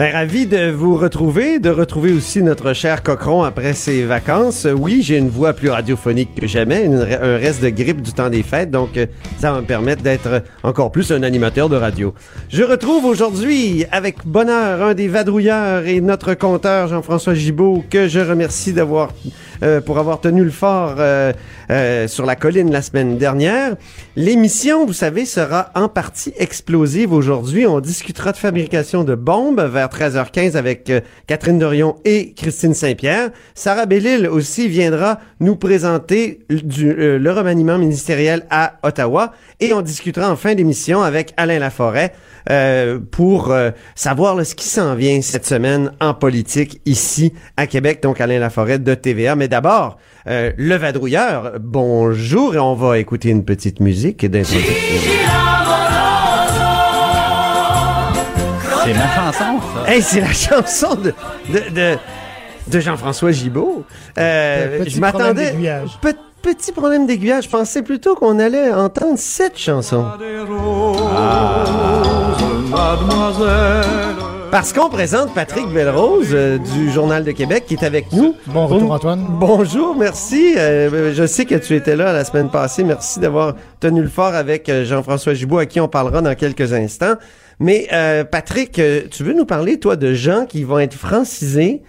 Ben, ravi de vous retrouver, de retrouver aussi notre cher Cochron après ses vacances. Oui, j'ai une voix plus radiophonique que jamais, un reste de grippe du temps des fêtes, donc euh, ça va me permettre d'être encore plus un animateur de radio. Je retrouve aujourd'hui avec bonheur un des vadrouilleurs et notre compteur Jean-François Gibault, que je remercie d'avoir euh, pour avoir tenu le fort euh, euh, sur la colline la semaine dernière. L'émission, vous savez, sera en partie explosive aujourd'hui. On discutera de fabrication de bombes vers 13h15 avec euh, Catherine Dorion et Christine Saint-Pierre. Sarah Bellil aussi viendra nous présenter du, euh, le remaniement ministériel à Ottawa et on discutera en fin d'émission avec Alain Laforêt pour savoir ce qui s'en vient cette semaine en politique ici à Québec. Donc Alain Laforêt de TVA. Mais d'abord, euh, le vadrouilleur, bonjour et on va écouter une petite musique d'introduction. C'est ma chanson, ça. Hey, c'est la chanson de, de, de, de Jean-François Gibault. Euh, Petit je problème m'attendais. Pe- petit problème d'aiguillage. Je pensais plutôt qu'on allait entendre cette chanson. Parce qu'on présente Patrick Belrose euh, du Journal de Québec qui est avec nous. Bon retour, Antoine. Bonjour, merci. Euh, je sais que tu étais là la semaine passée. Merci d'avoir tenu le fort avec euh, Jean-François Gibault, à qui on parlera dans quelques instants. Mais euh, Patrick, tu veux nous parler, toi, de gens qui vont être francisés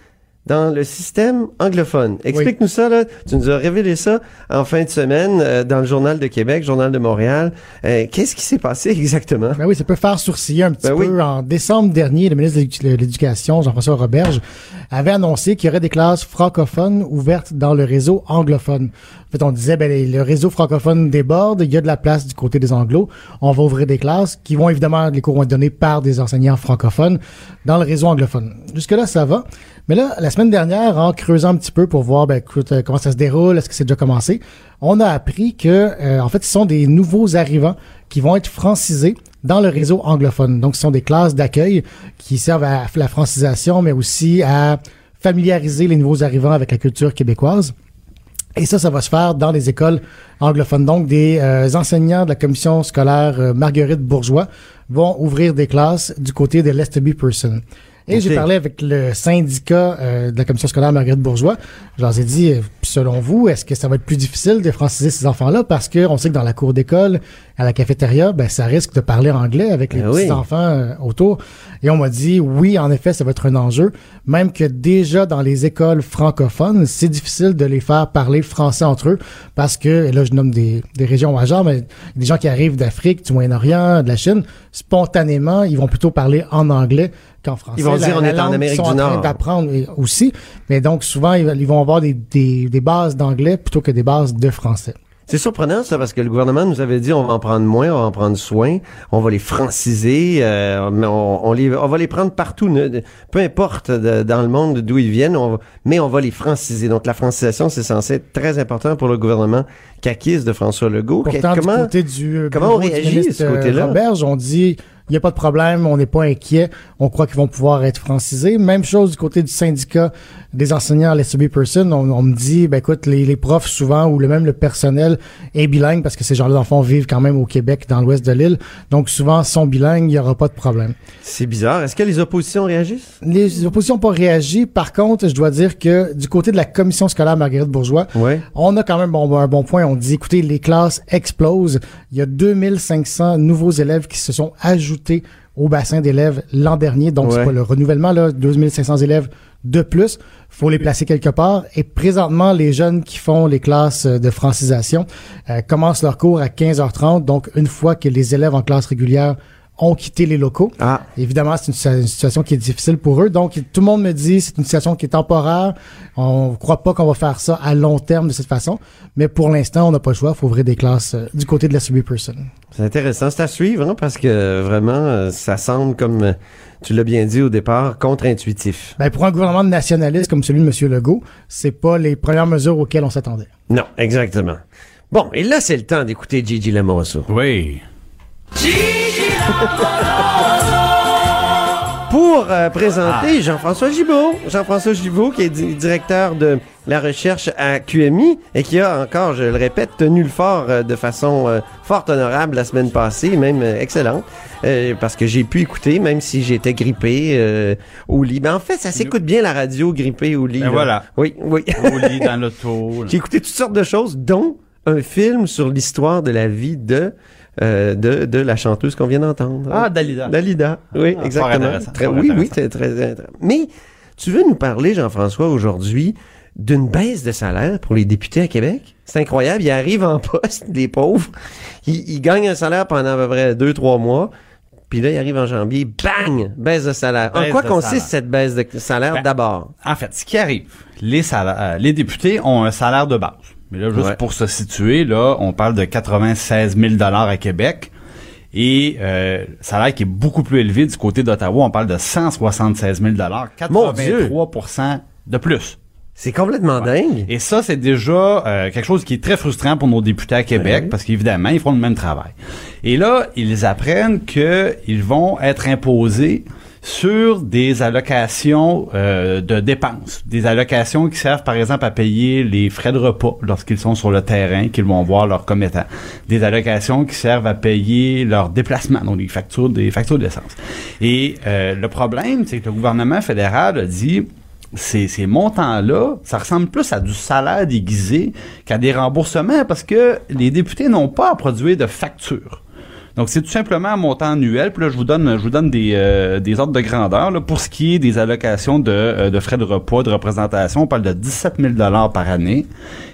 dans le système anglophone. Explique-nous ça, là. Tu nous as révélé ça en fin de semaine euh, dans le Journal de Québec, Journal de Montréal. Euh, Qu'est-ce qui s'est passé exactement? Ben oui, ça peut faire sourciller un petit Ben peu. oui. En décembre dernier, le ministre de l'Édu- de l'Éducation, Jean-François Roberge, avait annoncé qu'il y aurait des classes francophones ouvertes dans le réseau anglophone. En fait, on disait, ben, le réseau francophone déborde, il y a de la place du côté des anglos. On va ouvrir des classes qui vont évidemment, les cours vont être donnés par des enseignants francophones dans le réseau anglophone. Jusque-là, ça va. Mais là, la semaine dernière, en creusant un petit peu pour voir, ben, euh, comment ça se déroule, est-ce que c'est déjà commencé, on a appris que, euh, en fait, ce sont des nouveaux arrivants qui vont être francisés dans le réseau anglophone. Donc, ce sont des classes d'accueil qui servent à la francisation, mais aussi à familiariser les nouveaux arrivants avec la culture québécoise. Et ça, ça va se faire dans les écoles anglophones. Donc, des euh, enseignants de la commission scolaire Marguerite Bourgeois vont ouvrir des classes du côté de Lester Person. Et j'ai parlé avec le syndicat euh, de la commission scolaire Marguerite Bourgeois. Je leur ai dit, euh, selon vous, est-ce que ça va être plus difficile de franciser ces enfants-là? Parce que on sait que dans la cour d'école, à la cafétéria, ben, ça risque de parler anglais avec les Ben petits oui. enfants euh, autour. Et on m'a dit, oui, en effet, ça va être un enjeu. Même que déjà dans les écoles francophones, c'est difficile de les faire parler français entre eux parce que, et là, je nomme des, des régions au hasard, mais des gens qui arrivent d'Afrique, du Moyen-Orient, de la Chine, spontanément, ils vont plutôt parler en anglais qu'en français. Ils vont La- dire, on est en Amérique sont du en train Nord. d'apprendre aussi. Mais donc, souvent, ils, ils vont avoir des, des, des bases d'anglais plutôt que des bases de français. C'est surprenant ça parce que le gouvernement nous avait dit on va en prendre moins, on va en prendre soin, on va les franciser, euh, mais on, on les, on va les prendre partout, ne- peu importe de- dans le monde d'où ils viennent, on mais on va les franciser. Donc la francisation c'est censé être très important pour le gouvernement caquiste de François Legault. Pourtant, comment du côté du euh, comment on réagit de ce côté-là? euh, Roberge, on dit il n'y a pas de problème, on n'est pas inquiet, on croit qu'ils vont pouvoir être francisés. Même chose du côté du syndicat des enseignants à l'SB Person, on, on me dit, ben écoute, les, les profs souvent ou le même le personnel est bilingue parce que ces gens-là d'enfants vivent quand même au Québec, dans l'ouest de l'île, donc souvent sont bilingues, il n'y aura pas de problème. C'est bizarre. Est-ce que les oppositions réagissent? Les oppositions n'ont pas réagi. Par contre, je dois dire que du côté de la commission scolaire Marguerite Bourgeois, Ouais. on a quand même bon, un bon point. On dit, écoutez, les classes explosent. Il y a 2500 nouveaux élèves qui se sont ajoutés au bassin d'élèves l'an dernier. Donc, Ouais. c'est pas le renouvellement, là, 2500 élèves de plus. Faut les placer quelque part. Et présentement, les jeunes qui font les classes euh, de francisation euh, commencent leur cours à 15h30. Donc, une fois que les élèves en classe régulière ont quitté les locaux, Ah. Évidemment, c'est une, situa- une situation qui est difficile pour eux. Donc, tout le monde me dit c'est une situation qui est temporaire. On ne croit pas qu'on va faire ça à long terme de cette façon. Mais pour l'instant, on n'a pas le choix. Il faut ouvrir des classes euh, du côté de la Subway Person. C'est intéressant, c'est à suivre, hein, parce que euh, vraiment, euh, ça semble, comme euh, tu l'as bien dit au départ, contre-intuitif. Ben, pour un gouvernement nationaliste comme celui de M. Legault, c'est pas les premières mesures auxquelles on s'attendait. Non, exactement. Bon, et là, c'est le temps d'écouter Gigi Lamosso. Oui. Pour euh, présenter Ah. Jean-François Gibault. Jean-François Gibault, qui est di- directeur de la recherche à QMI et qui a encore, je le répète, tenu le fort euh, de façon euh, fort honorable la semaine passée, même excellente, parce que j'ai pu écouter, même si j'étais grippé au lit. Ben, en fait, ça s'écoute bien la radio grippé au lit. Ben là. voilà. Oui, oui. Au lit, dans l'auto. J'ai écouté toutes sortes de choses, dont un film sur l'histoire de la vie de, euh, de, de la chanteuse qu'on vient d'entendre. Ah, Dalida. Dalida. Oui, Ah, exactement. intéressant, Très- oui, oui, intéressant. c'est très, très, très- Mais tu veux nous parler, Jean-François, aujourd'hui, d'une baisse de salaire pour les députés à Québec? C'est incroyable. Ils arrivent en poste, les pauvres. Ils, ils gagnent un salaire pendant à peu près deux, trois mois. Puis là, ils arrivent en janvier, bang! Baisse de salaire. en quoi consiste salaire. cette baisse de salaire Ben, d'abord? En fait, ce qui arrive, les, salaires, euh, les députés ont un salaire de base. Mais là, juste Ouais. pour se situer, là, on parle de 96 000 à Québec. Et euh, salaire qui est beaucoup plus élevé du côté d'Ottawa, on parle de 176 000 Mon Dieu! 83 de plus. C'est complètement dingue. Et ça, c'est déjà euh, quelque chose qui est très frustrant pour nos députés à Québec, Ouais. parce qu'évidemment, ils font le même travail. Et là, ils apprennent qu'ils vont être imposés sur des allocations euh, de dépenses, des allocations qui servent par exemple à payer les frais de repas lorsqu'ils sont sur le terrain, qu'ils vont voir leurs commettants, des allocations qui servent à payer leurs déplacements, donc des factures, des factures d'essence. Et euh, le problème, c'est que le gouvernement fédéral a dit ces, ces montants-là, ça ressemble plus à du salaire déguisé qu'à des remboursements parce que les députés n'ont pas à produire de factures. Donc, c'est tout simplement un montant annuel. Puis là, je vous donne, je vous donne des, euh, des ordres de grandeur. Là, pour ce qui est des allocations de, euh, de frais de repas, de représentation, on parle de 17 000 par année.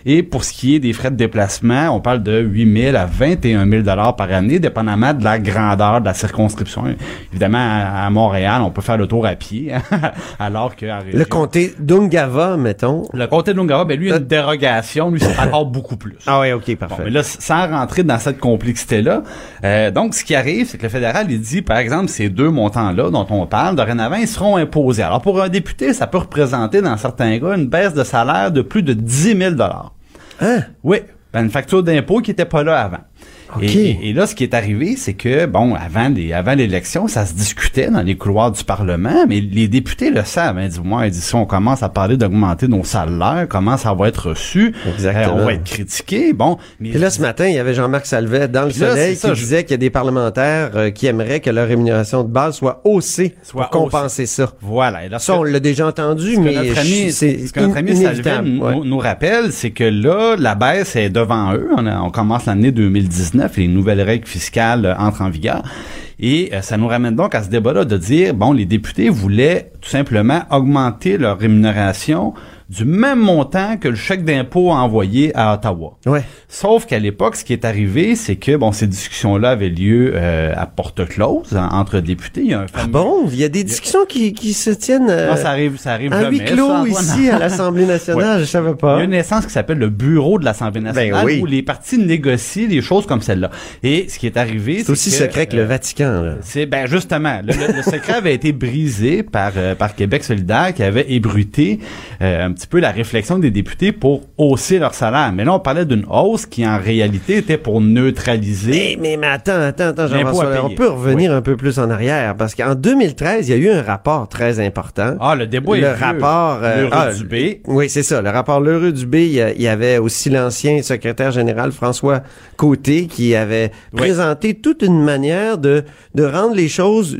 Et pour ce qui est des frais de déplacement, on parle de 8 000 à 21 000 par année, dépendamment de la grandeur de la circonscription. Évidemment, à, à Montréal, on peut faire le tour à pied, alors que Le comté d'Ungava, mettons. le comté de Lungava, ben lui, il y a une dérogation. Lui, c'est encore beaucoup plus. Ah ouais, ok, Bon, parfait. mais là, sans rentrer dans cette complexité-là, euh, donc, ce qui arrive, c'est que le fédéral, il dit, par exemple, ces deux montants-là dont on parle, dorénavant, ils seront imposés. Alors, pour un député, ça peut représenter, dans certains cas, une baisse de salaire de plus de 10 000 Hein? Oui, ben, une facture d'impôt qui était pas là avant. OK. Et, là, ce qui est arrivé, c'est que, bon, avant les, avant l'élection, ça se discutait dans les couloirs du Parlement, mais les députés le savent. Hein, dis-moi, ils disent, si on commence à parler d'augmenter nos salaires, comment ça va être reçu? Exactement. Euh, on va être critiqué. Bon, mais Puis là, ce matin, il y avait Jean-Marc Salvet dans le là, soleil ça, qui je- disait qu'il y a des parlementaires euh, qui aimeraient que leur rémunération de base soit haussée Soit pour compenser ça. Voilà. Et là, Ça, on l'a déjà entendu, Ce que mais notre ami, c'est ce que notre ami inévitable. nous, rappelle, c'est que là, la baisse est devant eux. On, a- on commence l'année 2019 et les nouvelles règles fiscales euh, entrent en vigueur. Et euh, ça nous ramène donc à ce débat-là de dire, bon, les députés voulaient tout simplement augmenter leur rémunération du même montant que le chèque d'impôt envoyé à Ottawa. Ouais. Sauf qu'à l'époque, ce qui est arrivé, c'est que bon, ces discussions-là avaient lieu euh, à porte close en- entre députés. Il y a un Ah bon? Il y a des discussions qui, qui se tiennent euh, Non, ça arrive, ça arrive jamais. huis clos ça, ici à l'Assemblée nationale, je savais Il pas. y a une instance qui s'appelle le bureau de l'Assemblée nationale Ben oui. où les partis négocient des choses comme celle-là. Et ce qui est arrivé, C'est aussi que, secret que le euh, Vatican. Là. c'est ben justement, le, le- le secret avait été brisé par euh, par Québec solidaire qui avait ébruité euh, petit peu la réflexion des députés pour hausser leur salaire. Mais là, on parlait d'une hausse qui en réalité était pour neutraliser. Mais, mais, mais attends, attends, attends, Jean-François, là, on peut revenir un peu plus en arrière, parce qu'en 2013, il y a eu un rapport très important. Ah, le débat est le rapport euh, ah, du B. Oui, c'est ça. Le rapport Lheureux Dubé, il y, a- il y avait aussi l'ancien secrétaire général François Côté qui avait Oui. présenté toute une manière de de rendre les choses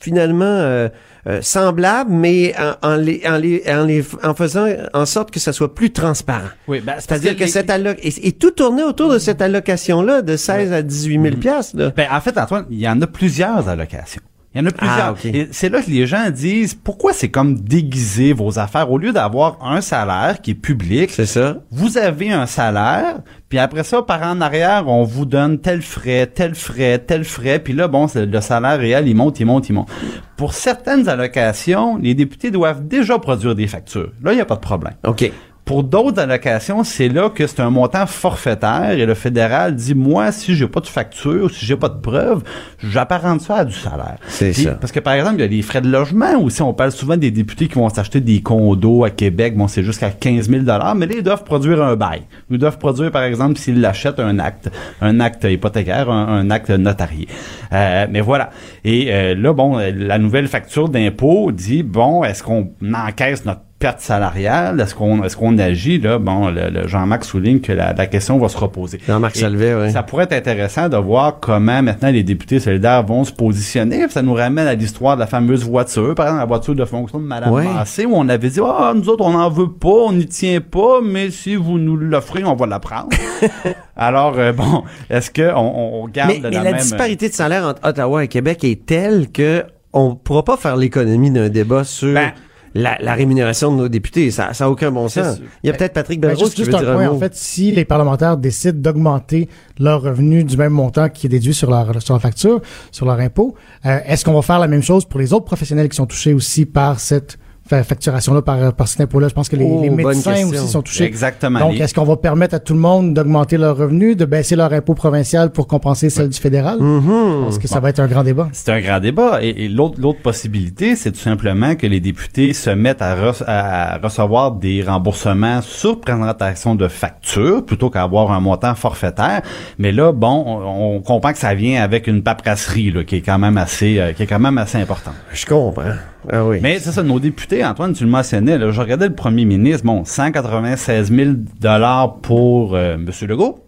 finalement euh, euh, semblables, mais en, en les, en, les, en, les, en faisant en sorte que ça soit plus transparent. Oui, ben, C'est-à-dire que, cette alloc et, et tout tournait autour de cette allocation-là de 16 à 18 000 piastres, là. Ben, en fait, Antoine, il y en a plusieurs allocations. Il y en a plusieurs. Ah, c'est là que les gens disent pourquoi c'est comme déguiser vos affaires? Au lieu d'avoir un salaire qui est public. C'est ça. Vous avez un salaire, puis après ça, par en arrière, on vous donne tel frais, tel frais, tel frais, puis là, bon, le salaire réel, il monte, il monte, il monte. Pour certaines allocations, les députés doivent déjà produire des factures. Là, il n'y a pas de problème. OK. Pour d'autres allocations, c'est là que c'est un montant forfaitaire et le fédéral dit moi si j'ai pas de facture, si j'ai pas de preuve, j'apparente ça à du salaire. C'est ça. Parce que par exemple, il y a les frais de logement aussi, on parle souvent des députés qui vont s'acheter des condos à Québec, bon c'est jusqu'à 15 000 dollars, mais là ils doivent produire un bail. Ils doivent produire par exemple s'ils l'achètent un acte, un acte hypothécaire, un, un acte notarié. Euh, mais voilà. Et euh, là bon, la nouvelle facture d'impôt dit bon, est-ce qu'on encaisse notre perte salariale, est-ce qu'on est-ce qu'on agit là? Bon, le, le Jean-Marc souligne que la, la question va se reposer. Jean-Marc Et Salvet, oui. Ça pourrait être intéressant de voir comment maintenant les députés solidaires vont se positionner. Ça nous ramène à l'histoire de la fameuse voiture, par exemple la voiture de fonction de Madame Ouais. Massé, où on avait dit ah nous autres on n'en veut pas, on n'y tient pas, mais si vous nous l'offrez, on va la prendre. Alors euh, bon, est-ce que on, on garde Mais, mais la, la, même disparité de salaire entre Ottawa et Québec est telle que on pourra pas faire l'économie d'un débat sur Ben, la, la rémunération de nos députés. Ça n'a aucun bon sens. Il y a peut-être Patrick Ben, Belrose juste, qui juste veut un dire point, un mot. en fait, si les parlementaires décident d'augmenter leur revenu du même montant qui est déduit sur leur, sur leur facture, sur leur impôt, euh, est-ce qu'on va faire la même chose pour les autres professionnels qui sont touchés aussi par cette facturation-là, par, par cet impôt-là? Je pense que les, Oh, les médecins aussi sont touchés. Exactement. Donc, est-ce qu'on va permettre à tout le monde d'augmenter leur revenu, de baisser leur impôt provincial pour compenser celle du fédéral? Mhm. Est-ce que ça va être un grand débat? C'est un grand débat. Et, et l'autre, l'autre possibilité, c'est tout simplement que les députés se mettent à, re- à recevoir des remboursements sur présentation de factures plutôt qu'à avoir un montant forfaitaire. Mais là, bon, on, on comprend que ça vient avec une paperasserie là, qui est quand même assez, euh, qui est quand même assez importante. Je comprends. Ah oui. Mais c'est ça, nos députés, Antoine, tu le mentionnais, là, je regardais le premier ministre, bon, 196 000 dollars pour euh, M. Legault,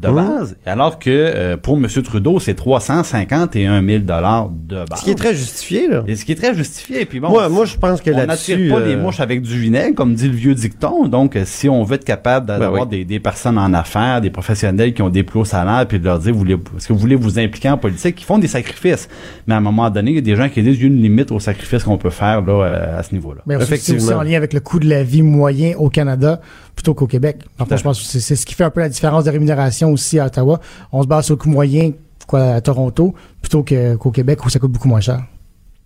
de Mmh. base, alors que euh, pour M. Trudeau, c'est 351 000 dollars de base. Ce qui est très justifié, là. Et ce qui est très justifié. Puis bon, moi, moi, je pense que on n'attire pas euh, les mouches avec du vinaigre, comme dit le vieux dicton. Donc, euh, si on veut être capable Ben d'avoir oui. des, des personnes en affaires, des professionnels qui ont des plus hauts salaires, puis de leur dire, vous voulez, est-ce que vous voulez vous impliquer en politique, qui font des sacrifices. Mais à un moment donné, il y a des gens qui disent, il y a une limite au sacrifice qu'on peut faire là, euh, à ce niveau-là. Mais aussi, c'est Effectivement. aussi en lien avec le coût de la vie moyen au Canada plutôt qu'au Québec. En fait, je pense que c'est ce qui fait un peu la différence de rémunération aussi à Ottawa. On se base sur le coût moyen quoi, à Toronto plutôt qu'au Québec où ça coûte beaucoup moins cher.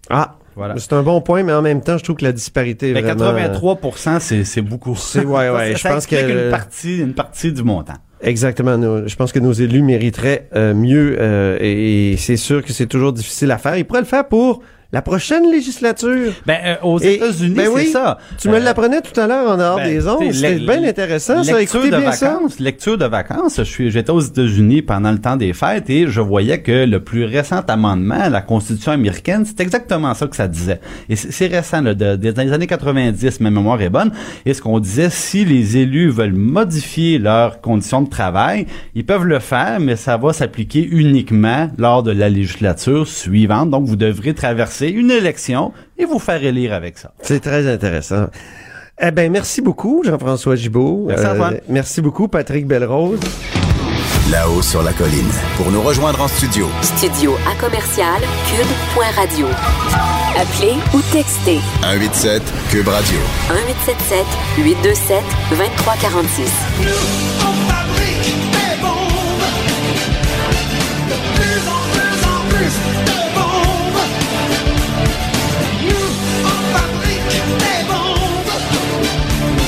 Ah, Voilà. c'est un bon point, mais en même temps, je trouve que la disparité est Mais vraiment... euh, 83 c'est, beaucoup. C'est- ouais, ouais, Ça- je ça pense que- une partie, une partie du montant. Exactement. Je pense que nos élus mériteraient euh, mieux euh, et, et c'est sûr que c'est toujours difficile à faire. Ils pourraient le faire pour la prochaine législature. Ben, euh, aux États-Unis, ben c'est oui, ça. Tu me Euh, l'apprenais tout à l'heure en dehors Ben, des ondes. le- bien intéressant, ça. lecture Écoutez de bien ça. vacances, lecture de vacances. J'étais aux États-Unis pendant le temps des fêtes et je voyais que le plus récent amendement à la Constitution américaine, c'est exactement ça que ça disait. Et c'est, c'est récent, là, de, des des années 90, ma mémoire est bonne. Et ce qu'on disait, si les élus veulent modifier leurs conditions de travail, ils peuvent le faire, mais ça va s'appliquer uniquement lors de la législature suivante. Donc, vous devrez traverser une élection et vous faire élire avec ça. C'est très intéressant. Eh ben, merci beaucoup, Jean-François Gibault. Merci, merci beaucoup, Patrick Belrose. Là-haut sur la colline. Pour nous rejoindre en studio, Studio à commercial cube.radio. Appelez ou textez 187 Cube Radio. 1877 827 2346.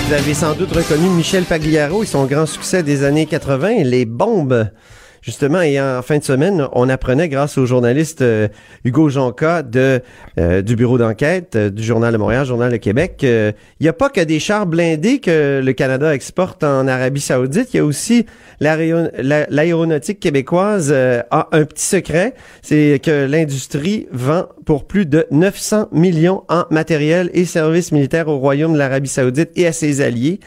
Vous avez sans doute reconnu Michel Pagliaro et son grand succès des années 80, Les Bombes. Justement, et en fin de semaine, on apprenait grâce au journaliste euh, Hugo Jonca de, euh, du bureau d'enquête euh, du Journal de Montréal, Journal de Québec, qu'il n'y a pas que des chars blindés que le Canada exporte en Arabie Saoudite, il y a aussi l'aéro- la- l'aéronautique québécoise a un petit secret, c'est que l'industrie vend pour plus de 900 millions en matériel et services militaires au Royaume de l'Arabie Saoudite et à ses alliés.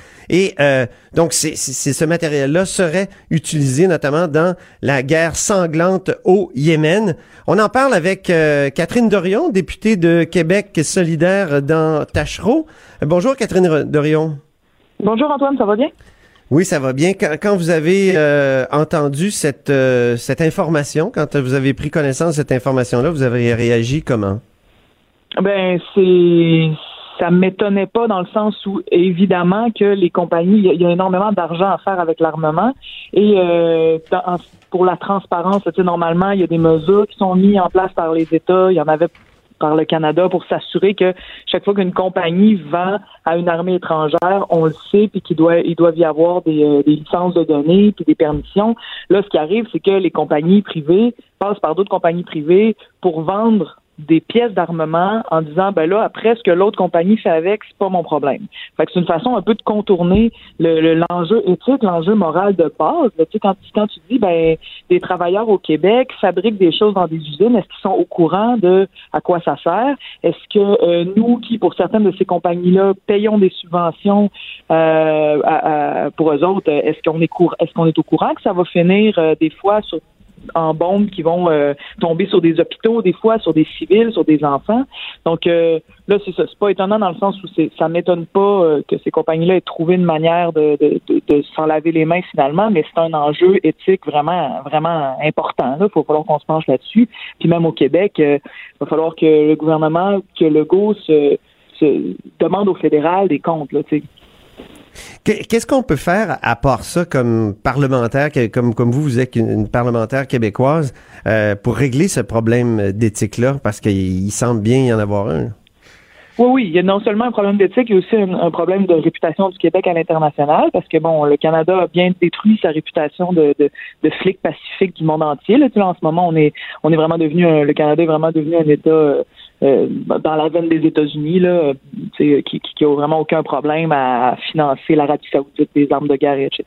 Donc, c'est, ce matériel-là serait utilisé notamment dans la guerre sanglante au Yémen. On en parle avec euh, Catherine Dorion, députée de Québec solidaire dans Tachereau. Bonjour Catherine Dorion. Bonjour Antoine, ça va bien? Oui, ça va bien. Quand, quand vous avez euh, entendu cette, euh, cette information, quand vous avez pris connaissance de cette information-là, vous avez réagi comment? Ben, c'est ça m'étonnait pas dans le sens où évidemment que les compagnies, il y, a- énormément d'argent à faire avec l'armement et euh, pour la transparence, tu sais, normalement il y a des mesures qui sont mises en place par les États, il y en avait par le Canada pour s'assurer que chaque fois qu'une compagnie vend à une armée étrangère, on le sait, puis qu'il doit, il doit y avoir des, euh, des licences de données puis des permissions. Là, ce qui arrive, c'est que les compagnies privées passent par d'autres compagnies privées pour vendre des pièces d'armement en disant ben là après ce que l'autre compagnie fait avec c'est pas mon problème. Fait que c'est une façon un peu de contourner le le- l'enjeu éthique, l'enjeu moral de base. là. Tu sais quand quand tu dis ben des travailleurs au Québec fabriquent des choses dans des usines, est-ce qu'ils sont au courant de à quoi ça sert? Est-ce que euh, nous qui pour certaines de ces compagnies-là payons des subventions euh, pour eux autres, est-ce qu'on est cour- est-ce qu'on est au courant que ça va finir euh, des fois sur en bombes qui vont euh, tomber sur des hôpitaux, des fois sur des civils, sur des enfants. Donc euh, là, c'est ça. C'est pas étonnant dans le sens où c'est, ça m'étonne pas euh, que ces compagnies-là aient trouvé une manière de, de, de, s'en laver les mains finalement, mais c'est un enjeu éthique vraiment, vraiment important. Il faut falloir qu'on se penche là-dessus. Puis même au Québec, il va falloir que le gouvernement, que le GO se, se demande au fédéral des comptes. Là, Qu'est-ce qu'on peut faire à part ça comme parlementaire, comme, comme vous, vous êtes une, parlementaire québécoise, euh, pour régler ce problème d'éthique-là? Parce qu'il il semble bien y en avoir un. Oui, oui, il y a non seulement un problème d'éthique, il y a aussi un, problème de réputation du Québec à l'international, parce que bon, le Canada a bien détruit sa réputation de, de, flic pacifique du monde entier. Là, Tu en ce moment, on est on est vraiment devenu un- le Canada est vraiment devenu un État euh, dans la veine des États-Unis, là, euh, qui, qui, qui a vraiment aucun problème à financer l'Arabie Saoudite, des armes de guerre, etc.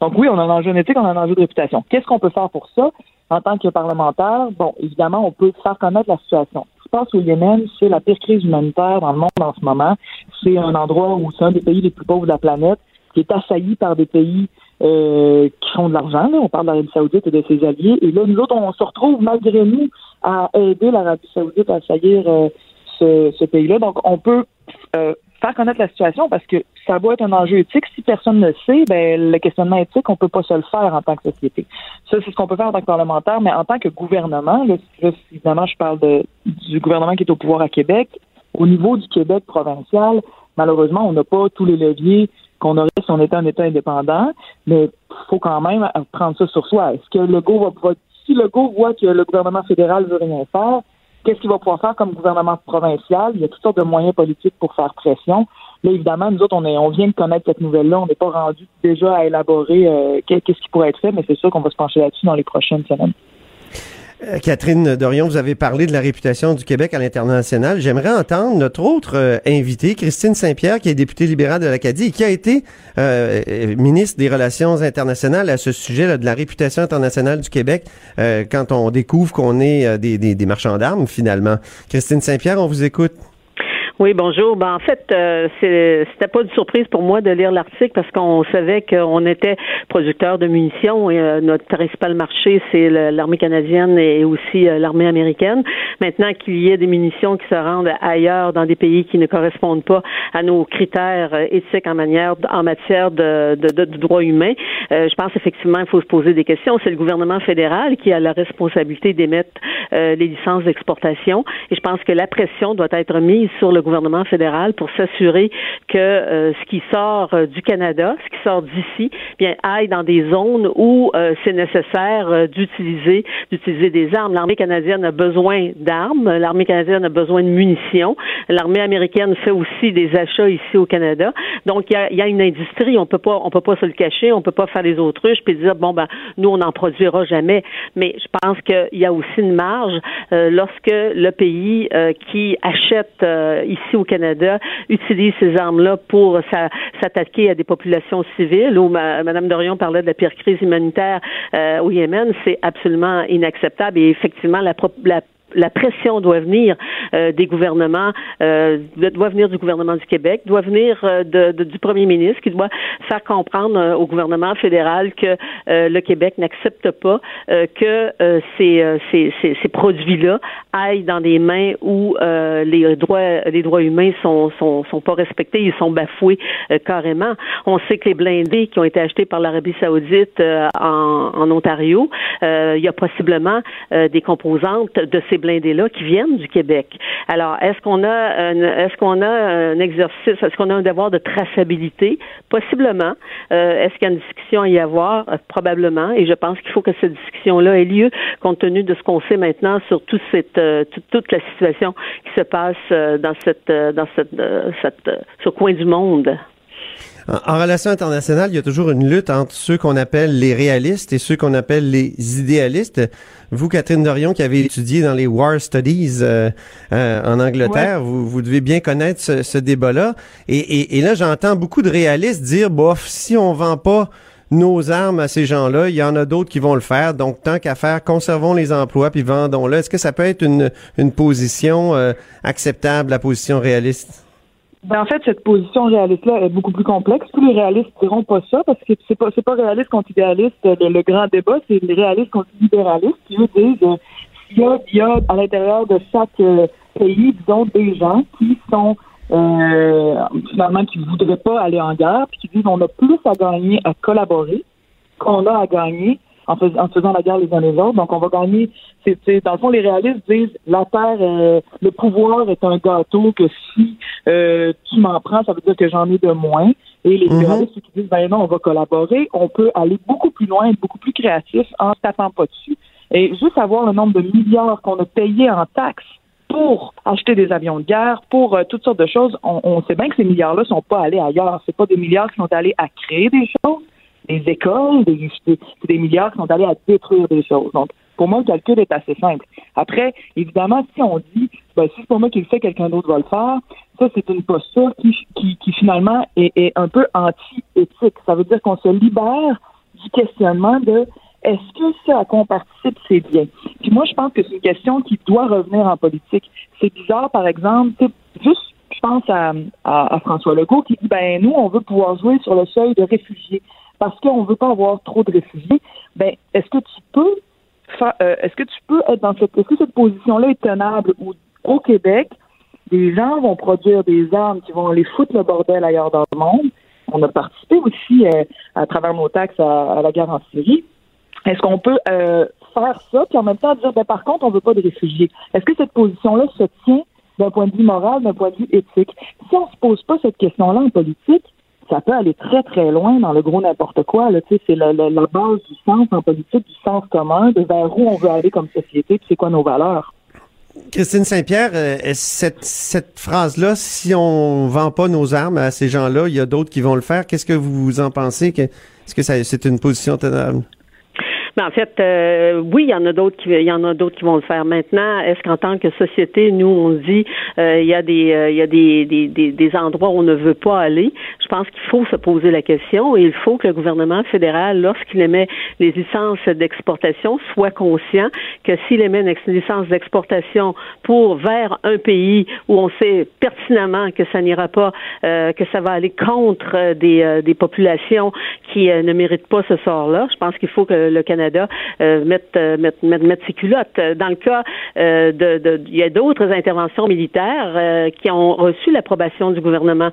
Donc oui, on a un enjeu éthique, on a un enjeu de réputation. Qu'est-ce qu'on peut faire pour ça? En tant que parlementaire, bon, évidemment, on peut faire connaître la situation. Passe au Yémen, c'est la pire crise humanitaire dans le monde en ce moment. C'est un endroit où c'est un des pays les plus pauvres de la planète, qui est assailli par des pays euh, qui font de l'argent. là. On parle de l'Arabie Saoudite et de ses alliés. Et là, nous autres, on se retrouve malgré nous à aider l'Arabie Saoudite à assaillir euh, ce, ce pays-là. Donc, on peut euh, faire connaître la situation parce que ça doit être un enjeu éthique. Si personne ne le sait, ben, le questionnement éthique, on peut pas se le faire en tant que société. Ça, c'est ce qu'on peut faire en tant que parlementaire, mais en tant que gouvernement, là, là, évidemment, je parle de, du gouvernement qui est au pouvoir à Québec. Au niveau du Québec provincial, malheureusement, on n'a pas tous les leviers qu'on aurait si on était un État indépendant, mais il faut quand même prendre ça sur soi. Est-ce que va voit que le gouvernement fédéral veut rien faire, qu'est-ce qu'il va pouvoir faire comme gouvernement provincial? Il y a toutes sortes de moyens politiques pour faire pression. Là, évidemment, nous autres, on vient de connaître cette nouvelle-là. On n'est pas rendu déjà à élaborer euh, qu'est-ce qui pourrait être fait, mais c'est sûr qu'on va se pencher là-dessus dans les prochaines semaines. Euh, Catherine Dorion, vous avez parlé de la réputation du Québec à l'international. J'aimerais entendre notre autre euh, invitée, Christine Saint-Pierre, qui est députée libérale de l'Acadie et qui a été euh, ministre des Relations internationales à ce sujet là, de la réputation internationale du Québec quand on découvre qu'on est des marchands d'armes, finalement. Christine Saint-Pierre, on vous écoute. Oui, bonjour. Ben, en fait, euh, c'était pas une surprise pour moi de lire l'article parce qu'on savait qu'on était producteur de munitions et euh, notre principal marché, c'est l'armée canadienne et aussi euh, l'armée américaine. Maintenant qu'il y ait des munitions qui se rendent ailleurs dans des pays qui ne correspondent pas à nos critères euh, éthiques en manière en matière de, de, de, de droits humains, euh, je pense effectivement qu'il faut se poser des questions. C'est le gouvernement fédéral qui a la responsabilité d'émettre les licences d'exportation et je pense que la pression doit être mise sur le gouvernement fédéral pour s'assurer que euh, ce qui sort euh, du Canada, ce qui sort d'ici, bien aille dans des zones où euh, c'est nécessaire d'utiliser d'utiliser des armes. L'armée canadienne a besoin d'armes, l'armée canadienne a besoin de munitions, l'armée américaine fait aussi des achats ici au Canada. Donc il y a, y a une industrie, on peut pas on peut pas se le cacher, on peut pas faire les autruches puis dire bon ben nous on n'en produira jamais. Mais je pense qu'il y a aussi une marge euh, lorsque le pays qui achète ici au Canada utilise ces armes-là pour sa- s'attaquer à des populations civiles. Ma- Madame Dorion parlait de la pire crise humanitaire euh, au Yémen, c'est absolument inacceptable et effectivement la, la la pression doit venir euh, des gouvernements, euh, doit venir du gouvernement du Québec, doit venir euh, de, du premier ministre qui doit faire comprendre au gouvernement fédéral que le Québec n'accepte pas que ces, ces, ces, produits-là aillent dans des mains où les droits les droits humains sont, sont, sont pas respectés, ils sont bafoués carrément. On sait que les blindés qui ont été achetés par l'Arabie saoudite en, en, Ontario, il y a possiblement des composantes de ces blindés-là qui viennent du Québec. Alors, est-ce qu'on a est-ce qu'on a un exercice, est-ce qu'on a un devoir de traçabilité? Possiblement. Euh, est-ce qu'il y a une discussion à y avoir? Euh, probablement. Et je pense qu'il faut que cette discussion-là ait lieu compte tenu de ce qu'on sait maintenant sur toute cette euh, toute, la situation qui se passe dans cette dans cette, cette ce coin du monde. En, relation internationale, il y a toujours une lutte entre ceux qu'on appelle les réalistes et ceux qu'on appelle les idéalistes. Vous, Catherine Dorion, qui avez étudié dans les War Studies euh, euh, en Angleterre, vous, vous, devez bien connaître ce, débat-là. Et, et, là, j'entends beaucoup de réalistes dire, bof, si on vend pas nos armes à ces gens-là, il y en a d'autres qui vont le faire. Donc, tant qu'à faire, conservons les emplois puis vendons-le. Est-ce que ça peut être une, une position euh, acceptable, la position réaliste? Ben, en fait, cette position réaliste-là est beaucoup plus complexe. Tous les réalistes diront pas ça parce que c'est pas pas réaliste contre idéaliste. Le, grand débat, c'est les réalistes contre libéralistes qui eux disent euh, s'il y a, y a à l'intérieur de chaque euh, pays, disons, des gens qui sont euh, finalement qui voudraient pas aller en guerre, puis qui disent on a plus à gagner à collaborer qu'on a à gagner en, faisant la guerre les uns les autres. Donc, on va gagner. C'est, dans le fond, les réalistes disent la terre, euh, le pouvoir est un gâteau que si euh, tu m'en prends, ça veut dire que j'en ai de moins. Et les mm réalistes qui disent ben non, on va collaborer, on peut aller beaucoup plus loin, être beaucoup plus créatif en ne tapant pas dessus. Et juste savoir le nombre de milliards qu'on a payés en taxes pour acheter des avions de guerre, pour euh, toutes sortes de choses. On, on, sait bien que ces milliards-là sont pas allés ailleurs. C'est pas des milliards qui sont allés à créer des choses, des écoles, des, des milliards qui sont allés à détruire des choses. Donc, pour moi, le calcul est assez simple. Après, évidemment, si on dit, ben, si c'est pour moi qui le fait, quelqu'un d'autre va le faire, ça, c'est une posture qui, qui, qui finalement est, est, un peu anti-éthique. Ça veut dire qu'on se libère du questionnement de est-ce que ce à quoi on participe, c'est bien? Puis moi, je pense que c'est une question qui doit revenir en politique. C'est bizarre, par exemple, juste, je pense à, à, à, François Legault qui dit, ben, nous, on veut pouvoir jouer sur le seuil de réfugiés parce qu'on ne veut pas avoir trop de réfugiés, ben, est-ce que tu peux euh, être dans cette position-là est tenable où, au Québec, des gens vont produire des armes qui vont aller foutre le bordel ailleurs dans le monde? On a participé aussi euh, à travers nos taxes à, la guerre en Syrie. Est-ce qu'on peut euh, faire ça, puis en même temps dire, ben, par contre, on ne veut pas de réfugiés? Est-ce que cette position-là se tient d'un point de vue moral, d'un point de vue éthique? Si on ne se pose pas cette question-là en politique, ça peut aller très, très loin dans le gros n'importe quoi. C'est la, la, la, base du sens en politique, du sens commun, de vers où on veut aller comme société, puis c'est quoi nos valeurs. Christine Saint-Pierre, euh, cette, cette phrase-là, si on vend pas nos armes à ces gens-là, il y a d'autres qui vont le faire? Qu'est-ce que vous en pensez? Est-ce que c'est une position tenable? Mais en fait, euh, oui, il y en a d'autres qui, il y en a d'autres qui vont le faire. Maintenant, est-ce qu'en tant que société, nous, on dit, euh, il y a des, euh, il y a des, des, des, des, endroits où on ne veut pas aller? Je pense qu'il faut se poser la question et il faut que le gouvernement fédéral, lorsqu'il émet les licences d'exportation, soit conscient que s'il émet une licence d'exportation pour vers un pays où on sait pertinemment que ça n'ira pas, que ça va aller contre des, des populations qui ne méritent pas ce sort-là, je pense qu'il faut que le Canada Canada euh, euh, mettre, ses culottes. Dans le cas euh, de, il y a d'autres interventions militaires qui ont reçu l'approbation du gouvernement.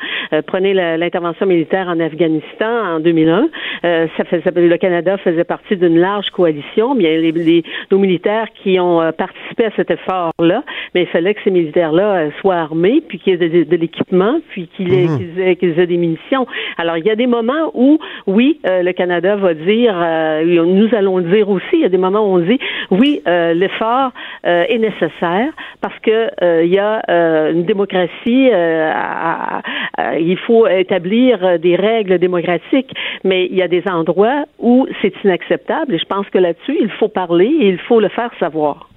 prenez l'intervention militaire en Afghanistan en 2001. ça faisait, le Canada faisait partie d'une large coalition. Bien, les, nos militaires qui ont participé à cet effort-là, mais il fallait que ces militaires-là soient armés, puis qu'ils aient de, l'équipement, puis mhm. qu'ils aient, aient, des munitions. Alors, il y a des moments où, oui, le Canada va dire, nous allons dire aussi. Il y a des moments où on dit oui, euh, l'effort euh, est nécessaire parce que euh, il y a une démocratie. il faut établir des règles démocratiques, mais il y a des endroits où c'est inacceptable. Et je pense que là-dessus, il faut parler et il faut le faire savoir.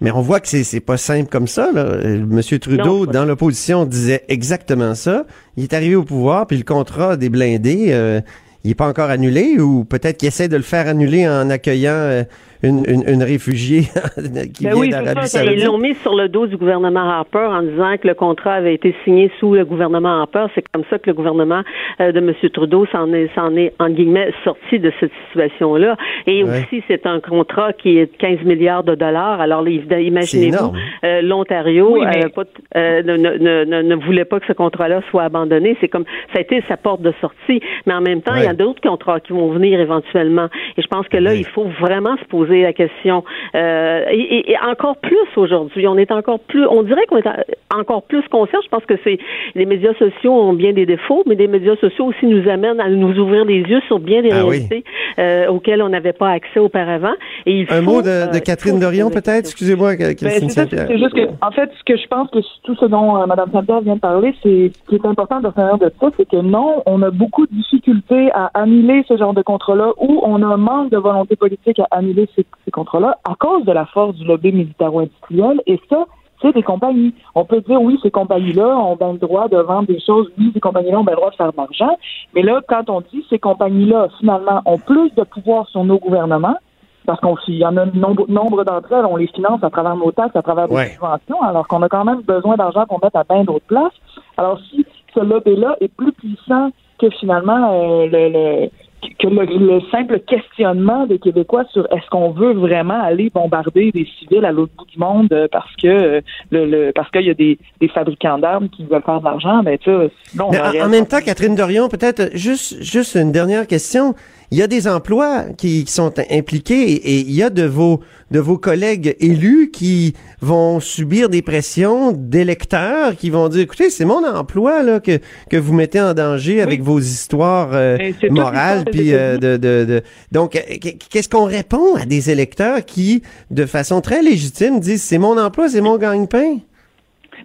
Mais on voit que c'est pas simple comme ça. Là. Monsieur Trudeau, dans l'opposition, disait exactement ça. Il est arrivé au pouvoir, puis le contrat des blindés, il n'est pas encore annulé ou peut-être qu'il essaie de le faire annuler en accueillant euh, une, une, une réfugiée qui Ben vient oui, d'Arabie c'est ça. Ils Saoudite. l'ont mis sur le dos du gouvernement Harper en disant que le contrat avait été signé sous le gouvernement Harper. C'est comme ça que le gouvernement euh, de M. Trudeau s'en est, s'en est, en guillemets, sorti de cette situation-là. Et Ouais. aussi, c'est un contrat qui est de 15 milliards de dollars. Alors, imaginez-vous, euh, l'Ontario Oui, mais- euh, pas t- euh, ne, ne, ne, ne voulait pas que ce contrat-là soit abandonné. C'est comme ça a été sa porte de sortie. Mais en même temps, il y a d'autres contrats qui vont venir éventuellement. Et je pense que là, Ouais. il faut vraiment se poser la question. Euh, et, et- encore plus aujourd'hui, on est encore plus, on dirait qu'on est en- encore plus conscient. Je pense que c'est les médias sociaux ont bien des défauts, mais les médias sociaux aussi nous amènent à nous ouvrir les yeux sur bien des Ah oui. réalités euh, auxquelles on n'avait pas accès auparavant. Et il Un faut, mot de, euh, de Catherine Dorion, poser la peut-être? question. Excusez-moi, Ben, Christine Saint-Pierre. c'est juste que, en fait, ce que je pense que tout ce dont euh, Mme Saint-Pierre vient de parler, c'est ce qui est important de retenir de ça, c'est que non, on a beaucoup de difficultés à annuler ce genre de contrat-là ou on a un manque de volonté politique à annuler ces, ces contrats-là à cause de la force du lobby militaro-industriel et ça, c'est des compagnies. On peut dire oui, ces compagnies-là ont bien le droit de vendre des choses, oui, ces compagnies-là ont bien le droit de faire de l'argent, mais là, quand on dit ces compagnies-là, finalement, ont plus de pouvoir sur nos gouvernements, parce qu'on y en a nombre, nombre d'entre elles, on les finance à travers nos taxes, à travers des Ouais. subventions, alors qu'on a quand même besoin d'argent qu'on mette à bien d'autres places. Alors si ce lobby-là est plus puissant que finalement euh, le, le- que le, le simple questionnement des Québécois sur est-ce qu'on veut vraiment aller bombarder des civils à l'autre bout du monde euh, parce que euh, le, le- parce qu'il y a des, des fabricants d'armes qui veulent faire de l'argent, ben tu sais, non, on Mais va en, en même temps, Catherine Dorion, peut-être juste, juste une dernière question. Il y a des emplois qui, qui sont impliqués et, il y a de vos, de vos collègues élus qui vont subir des pressions d'électeurs qui vont dire, écoutez, c'est mon emploi là que, que vous mettez en danger avec vos histoires euh, morales. Puis euh, de, de, de- donc, euh, qu- qu'est-ce qu'on répond à des électeurs qui, de façon très légitime, disent, c'est mon emploi, c'est mon gagne-pain?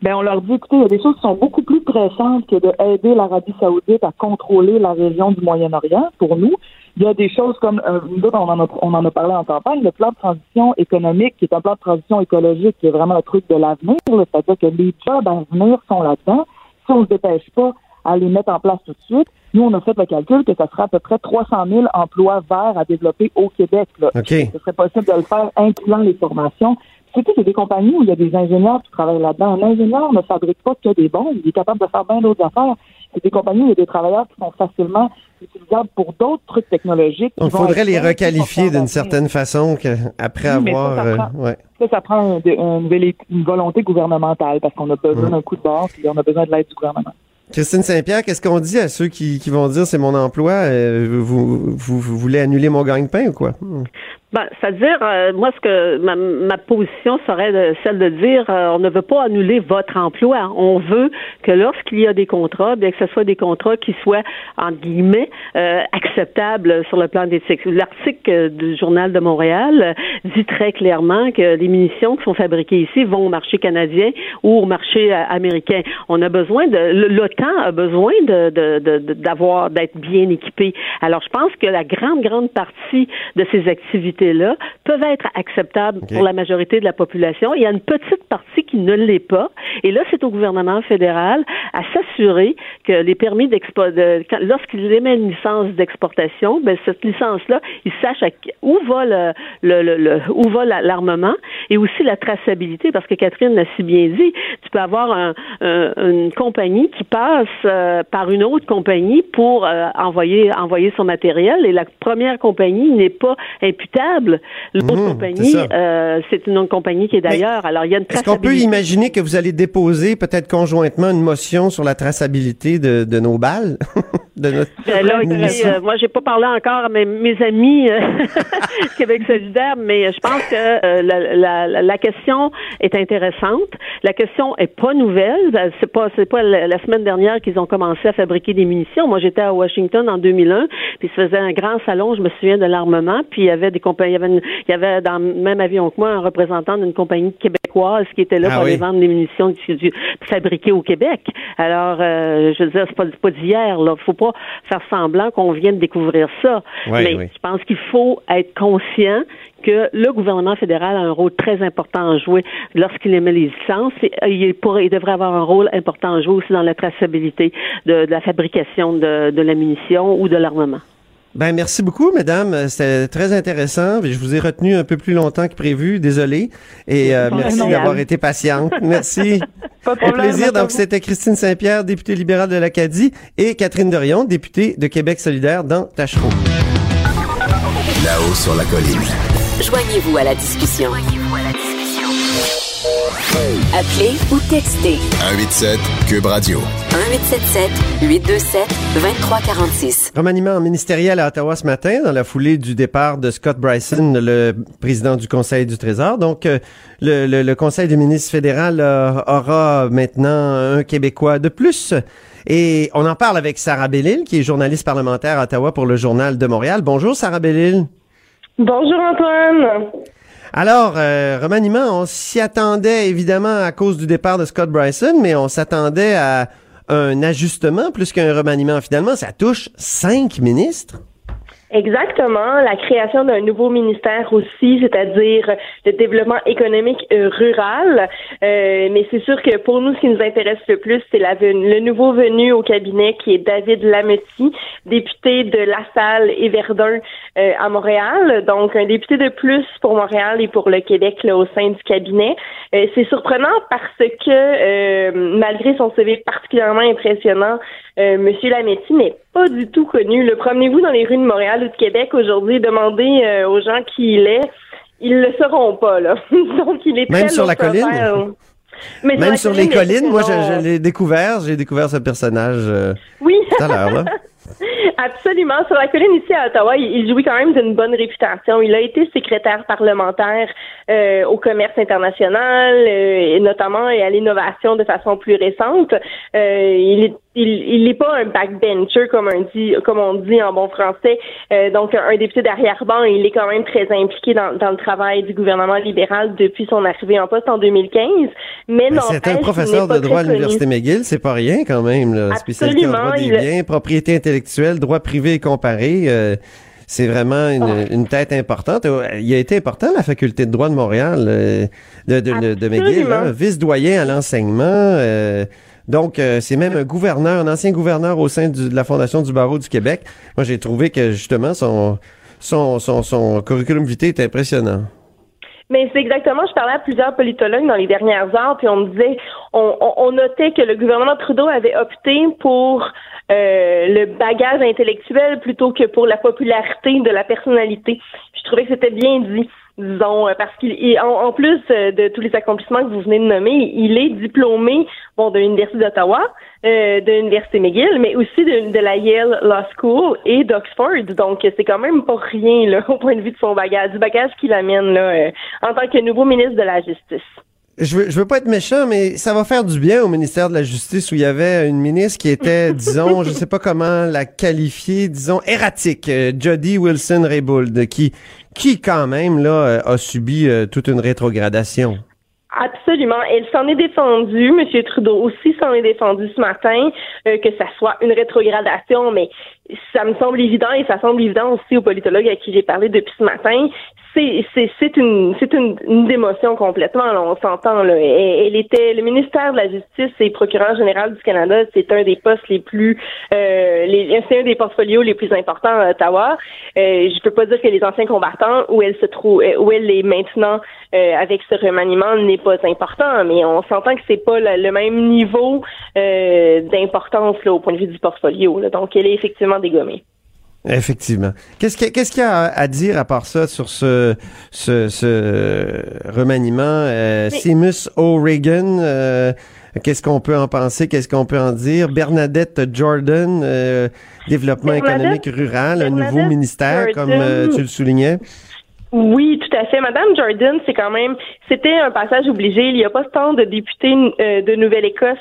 ben on leur dit écoutez, il y a des choses qui sont beaucoup plus pressantes que de aider l'Arabie Saoudite à contrôler la région du Moyen-Orient pour nous. Il y a des choses comme euh, nous autres, on en a on en a parlé en campagne, le plan de transition économique, qui est un plan de transition écologique, qui est vraiment un truc de l'avenir, c'est-à-dire que les jobs à venir sont là-dedans. Si on ne se dépêche pas à les mettre en place tout de suite, nous, on a fait le calcul que ça sera à peu près 300 000 emplois verts à développer au Québec. Là. OK. Ce serait possible de le faire incluant les formations. C'est c'est des compagnies où il y a des ingénieurs qui travaillent là-dedans. Un ingénieur ne fabrique pas que des bombes, il est capable de faire bien d'autres affaires. C'est des compagnies a des travailleurs qui sont facilement utilisables pour d'autres trucs technologiques. il faudrait les requalifier d'une certaine façon après ça, avoir... ça euh, ouais. Ça, ça prend un- une, volonté gouvernementale parce qu'on a besoin Mm. d'un coup de bord puis on a besoin de l'aide du gouvernement. Christine Saint-Pierre, qu'est-ce qu'on dit à ceux qui, qui vont dire c'est mon emploi, euh, vous, vous, vous voulez annuler mon gagne-pain ou quoi? Ben, c'est-à-dire, euh, moi, ce que ma, ma position serait celle de dire, euh, on ne veut pas annuler votre emploi. On veut que lorsqu'il y a des contrats, bien que ce soit des contrats qui soient entre guillemets euh, acceptables sur le plan d'éthique. L'article du journal de Montréal euh, dit très clairement que les munitions qui sont fabriquées ici vont au marché canadien ou au marché euh, américain. On a besoin de l'OTAN a besoin de d'avoir d'être bien équipé. Alors, je pense que la grande grande partie de ces activités-là peuvent être acceptables pour la majorité de la population. Il y a une petite partie qui ne l'est pas. Et là, c'est au gouvernement fédéral à s'assurer que les permis d'expo, de- lorsqu'il émet une licence d'exportation, ben, cette licence-là, il sache à où va le, le- le- le- où va la- l'armement et aussi la traçabilité, parce que Catherine l'a si bien dit, tu peux avoir un- un- une compagnie qui passe euh, par une autre compagnie pour euh, envoyer envoyer son matériel et la première compagnie n'est pas imputable. L'autre c'est compagnie, euh, c'est une autre compagnie qui est d'ailleurs. Alors il y a une Est-ce qu'on peut traçabilité. imaginer que vous allez déposer peut-être conjointement une motion sur la traçabilité de, de nos balles? de notre Ben là, écoutez, euh, moi, j'ai pas parlé encore à mes, mes amis euh, Québec solidaire, mais je pense que euh, la, la- la- question est intéressante. La question est pas nouvelle. Euh, C'est pas c'est pas la, la semaine dernière qu'ils ont commencé à fabriquer des munitions. Moi, j'étais à Washington en 2001, puis se faisait un grand salon. Je me souviens de l'armement, puis il y avait des compagnies, il y avait, une- il y avait dans le même avion que moi un représentant d'une compagnie québécoise qui était là Ah pour oui. aller vendre des munitions du- du- fabriquées au Québec. Alors, euh, je veux dire, c'est pas, pas d'hier. Là, faut pas faire semblant qu'on vient de découvrir ça. Oui, Mais oui. je pense qu'il faut être conscient que le gouvernement fédéral a un rôle très important à jouer lorsqu'il émet les licences. Et, euh, il, pourrait- il devrait avoir un rôle important à jouer aussi dans la traçabilité de, de la fabrication de, de la munition ou de l'armement. Ben merci beaucoup, mesdames. C'était très intéressant. Je vous ai retenu un peu plus longtemps que prévu. Désolé. Et euh, merci d'avoir été patiente. Merci. Pas de Un problème, plaisir. Donc, c'était Christine Saint-Pierre, députée libérale de l'Acadie, et Catherine Dorion, députée de Québec solidaire dans Tachereau. Là-haut sur la colline. Joignez-vous à la discussion. Appelez ou textez 187 Cube Radio. 1877 827 2346. Remaniement ministériel à Ottawa ce matin, dans la foulée du départ de Scott Bryson, le président du Conseil du Trésor. Donc, euh, le, le- le Conseil du ministre fédéral euh, aura maintenant un Québécois de plus. Et on en parle avec Sarah Bellil, qui est journaliste parlementaire à Ottawa pour le Journal de Montréal. Bonjour, Sarah Bellil. Bonjour Antoine. Alors, euh, remaniement, on s'y attendait évidemment à cause du départ de Scott Bryson, mais on s'attendait à un ajustement plus qu'un remaniement. Finalement, ça touche cinq ministres. Exactement, la création d'un nouveau ministère aussi, c'est-à-dire le développement économique euh, rural. Euh, mais c'est sûr que pour nous, ce qui nous intéresse le plus, c'est la le nouveau venu au cabinet qui est David Lametti, député de La Salle et Verdun euh, à Montréal. Donc, un député de plus pour Montréal et pour le Québec là, au sein du cabinet. Euh, c'est surprenant parce que euh, malgré son CV particulièrement impressionnant, euh, Monsieur Lametti n'est pas du tout connu. Le promenez-vous dans les rues de Montréal ou de Québec aujourd'hui, demandez euh, aux gens qui il est, ils le sauront pas là. Donc il est Même très sur la colline? Mais Même sur les colline, collines, moi, je, l'ai découvert. J'ai découvert ce personnage euh, Oui. tout à l'heure. là. Absolument. Sur la colline ici à Ottawa, il, il jouit quand même d'une bonne réputation. Il a été secrétaire parlementaire euh, au commerce international, euh, et notamment et à l'innovation de façon plus récente. Euh, il est il, n'est pas un backbencher comme on dit comme on dit en bon français. Euh, donc un, député d'arrière-ban, il est quand même très impliqué dans, dans le travail du gouvernement libéral depuis son arrivée en poste en 2015. Mais Ben, non, C'est un professeur de droit à l'Université McGill, c'est pas rien quand même. Là. Spécialité en droit des il- biens, propriété intellectuelle, droit privé et comparé. euh, c'est vraiment une, Ah. une tête importante. Euh, Il a été important à la faculté de droit de Montréal, euh, de, de, de, de McGill, hein, vice-doyen à l'enseignement. euh, donc, euh, c'est même un gouverneur, un ancien gouverneur au sein du- de la Fondation du barreau du Québec. Moi, j'ai trouvé que justement son, son, son, son curriculum vitae est impressionnant. Mais c'est exactement, je parlais à plusieurs politologues dans les dernières heures, puis on me disait, on, on- on notait que le gouvernement Trudeau avait opté pour euh, le bagage intellectuel plutôt que pour la popularité de la personnalité. Je trouvais que c'était bien dit, disons, euh, parce qu'il, il- en, plus euh, de tous les accomplissements que vous venez de nommer, il est diplômé, bon, de l'Université d'Ottawa, euh, de l'Université McGill, mais aussi de, de la Yale Law School et d'Oxford. Donc, c'est quand même pas rien, là, au point de vue de son bagage, du bagage qu'il amène, là, euh, en tant que nouveau ministre de la Justice. Je veux, je veux pas être méchant, mais ça va faire du bien au ministère de la Justice où il y avait une ministre qui était, disons, je sais pas comment la qualifier, disons, erratique, euh, Jody Wilson-Raybould, qui, qui quand même, là, euh, a subi euh, toute une rétrogradation. Absolument. Elle s'en est défendue. M. Trudeau aussi s'en est défendu ce matin, euh, que ça soit une rétrogradation, mais ça me semble évident et ça semble évident aussi aux politologues à qui j'ai parlé depuis ce matin. C'est une c'est une, une démotion complètement. Là, on s'entend. Elle, elle était le ministère de la Justice et procureur général du Canada. C'est un des postes les plus euh, c'est un des portfolios les plus importants à Ottawa. Euh, je peux pas dire que les anciens combattants où elle se trouve où elle est maintenant euh, avec ce remaniement n'est pas important, mais on s'entend que c'est pas le, même niveau euh, d'importance au point de vue du portfolio. Là. Donc elle est effectivement dégommée. Effectivement. Qu'est-ce qu'il y, a- y à, dire à part ça sur ce, ce, ce remaniement? Euh, Seamus O'Regan, euh, qu'est-ce qu'on peut en penser? Qu'est-ce qu'on peut en dire? Bernadette Jordan, euh, développement Bernadette- économique rural, un nouveau ministère, Jordan. comme tu le soulignais. Oui, tout à fait. Madame Jordan, c'est quand même, c'était un passage obligé. Il n'y a pas tant de députés de Nouvelle-Écosse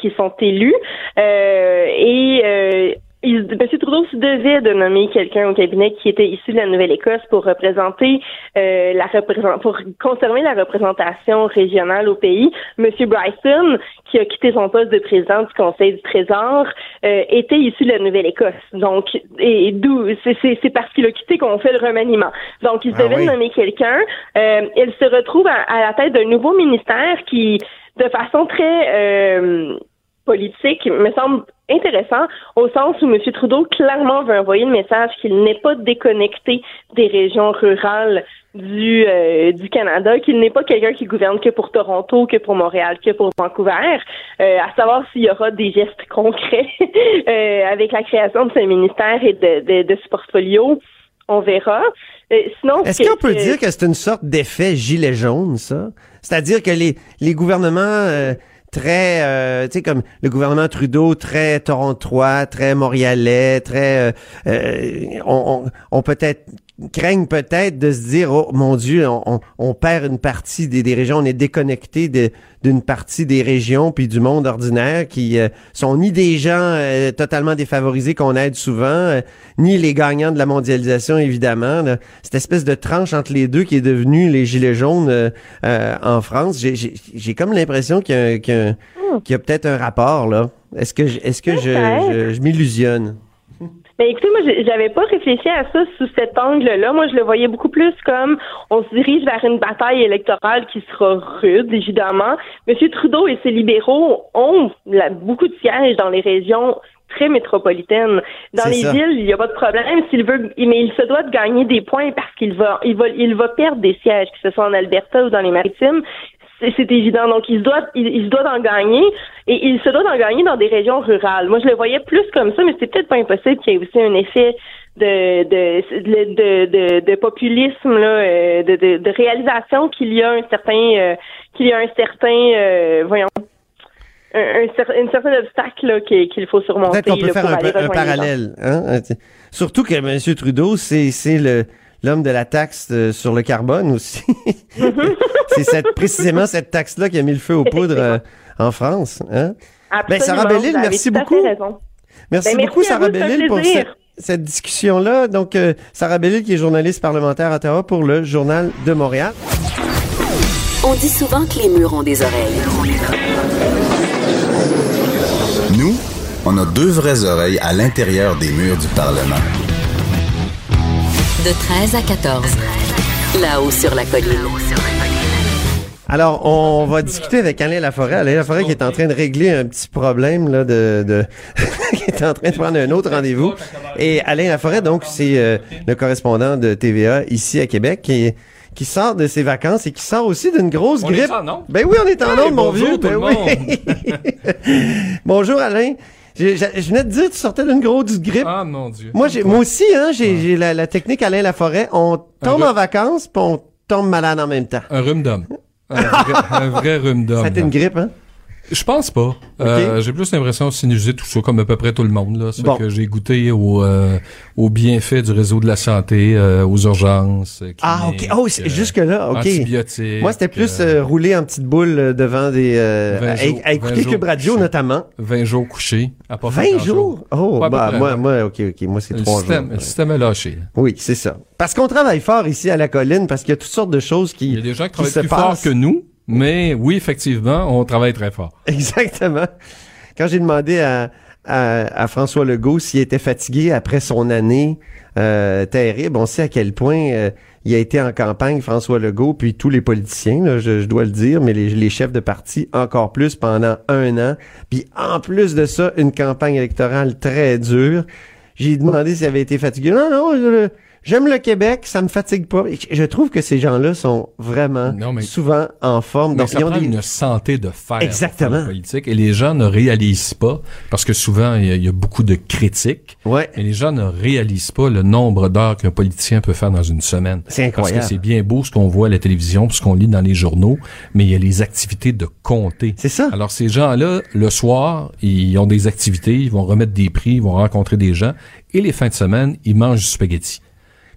qui sont élus. Et il, M. Trudeau se devait de nommer quelqu'un au cabinet qui était issu de la Nouvelle-Écosse pour représenter euh, la représent pour conserver la représentation régionale au pays. M. Bryson, qui a quitté son poste de président du Conseil du Trésor, euh, était issu de la Nouvelle-Écosse. Donc, et d'où c'est- c'est c'est parce qu'il a quitté qu'on fait le remaniement. Donc, il se Ah devait oui. nommer quelqu'un. Euh, elle se retrouve à, à la tête d'un nouveau ministère qui, de façon très euh, politique, me semble intéressant au sens où M. Trudeau clairement veut envoyer le message qu'il n'est pas déconnecté des régions rurales du euh, du Canada, qu'il n'est pas quelqu'un qui gouverne que pour Toronto, que pour Montréal, que pour Vancouver, euh, à savoir s'il y aura des gestes concrets euh, avec la création de ce ministère et de, de, de ce portfolio. On verra. sinon, est-ce qu'on peut dire que c'est une sorte d'effet gilet jaune, ça? C'est-à-dire que les les gouvernements très, euh, tu sais, comme le gouvernement Trudeau, très torontois, très montréalais, très, euh, on, on peut-être craignent peut-être de se dire oh mon Dieu on, on perd une partie des, des, régions on est déconnecté d'une partie des régions puis du monde ordinaire qui euh, sont ni des gens euh, totalement défavorisés qu'on aide souvent euh, ni les gagnants de la mondialisation évidemment cette espèce de tranche entre les deux qui est devenue les gilets jaunes en France j'ai comme l'impression qu'il y a, qu'il y a, a peut-être un rapport là. Est-ce que est-ce que je, je, je m'illusionne? Ben écoutez, moi, j'avais pas réfléchi à ça sous cet angle-là. Moi, je le voyais beaucoup plus comme on se dirige vers une bataille électorale qui sera rude, évidemment. Monsieur Trudeau et ses libéraux ont beaucoup de sièges dans les régions très métropolitaines. Dans les villes, il n'y a pas de problème. S'il veut, mais il se doit de gagner des points parce qu'il va, il va, il va perdre des sièges, que ce soit en Alberta ou dans les Maritimes c'est évident. Donc, il se doit, il, se doit d'en gagner et il se doit d'en gagner dans des régions rurales. Moi, je le voyais plus comme ça, mais c'est peut-être pas impossible qu'il y ait aussi un effet de de de, de, de populisme là, euh, de, de, de réalisation qu'il y a un certain euh, qu'il y a un certain euh, voyons un, un, un certain obstacle qu'il faut surmonter. Peut-être qu'on peut faire un, un parallèle. Hein? Surtout que M. Trudeau, c'est c'est le l'homme de la taxe euh, sur le carbone aussi. Mm-hmm. c'est cette, précisément cette taxe-là qui a mis le feu aux poudres euh, en France. Hein? Ben, Sarah Bellil, merci beaucoup. Merci ben, beaucoup, Sarah Bellil, pour cette, discussion-là. Donc, euh, Sarah Bellil, qui est journaliste parlementaire à Ottawa pour le Journal de Montréal. On dit souvent que les murs ont des oreilles. Nous, on a deux vraies oreilles à l'intérieur des murs du Parlement. De 13 à 14. Là-haut sur la colline. Alors, on va discuter avec Alain Laforêt. Alain Laforêt qui est en train de régler un petit problème là de, de qui est en train de prendre un autre rendez-vous. Et Alain Laforêt, donc, c'est euh, le correspondant de TVA ici à Québec qui qui sort de ses vacances et qui sort aussi d'une grosse grippe. ben oui, on est en hey, mon vieux. Ben oui. bonjour Alain. Je, venais de dire, tu sortais d'une grosse grippe. Ah, mon Dieu. Moi, j'ai, moi aussi, hein, j'ai, la, la, technique Alain Laforêt. On tombe en vacances, puis on tombe malade en même temps. Un rhume d'homme. Un vrai, un vrai rhume d'homme. C'était une grippe, hein? Je pense pas. Euh, j'ai plus l'impression de sinuser tout ça comme à peu près tout le monde. Là. C'est que j'ai goûté au, euh, au bienfait du réseau de la santé, euh, aux urgences. ah, OK. Oh, jusque-là, OK. Antibiotiques. Moi, c'était plus rouler en petite boule devant des... à, écouter Cube Radio, notamment. 20 jours couchés. 20 jours? Oh, bah, moi, moi, OK, OK. Moi, c'est 3 jours. Le système est lâché. Oui, c'est ça. Parce qu'on travaille fort ici à la colline, parce qu'il y a toutes sortes de choses qui Il y a des gens qui, travaillent plus fort que nous. Mais oui, effectivement, on travaille très fort. Exactement. Quand j'ai demandé à, à, François Legault s'il était fatigué après son année euh, terrible, on sait à quel point euh, il a été en campagne, François Legault, puis tous les politiciens, je, dois le dire, mais les, chefs de parti encore plus pendant un an. Puis en plus de ça, une campagne électorale très dure. J'ai demandé s'il avait été fatigué. Non, non, je, J'aime le Québec, ça me fatigue pas. Je trouve que ces gens-là sont vraiment souvent en forme. Donc, ils ont une santé de fer Exactement. politique et les gens ne réalisent pas parce que souvent il y, a beaucoup de critiques. Ouais. Et les gens ne réalisent pas le nombre d'heures qu'un politicien peut faire dans une semaine. C'est incroyable. Parce que c'est bien beau ce qu'on voit à la télévision, ce qu'on lit dans les journaux, mais il y a les activités de compter. C'est ça. Alors ces gens-là, le soir, ils ont des activités, ils vont remettre des prix, ils vont rencontrer des gens et les fins de semaine, ils mangent du spaghetti.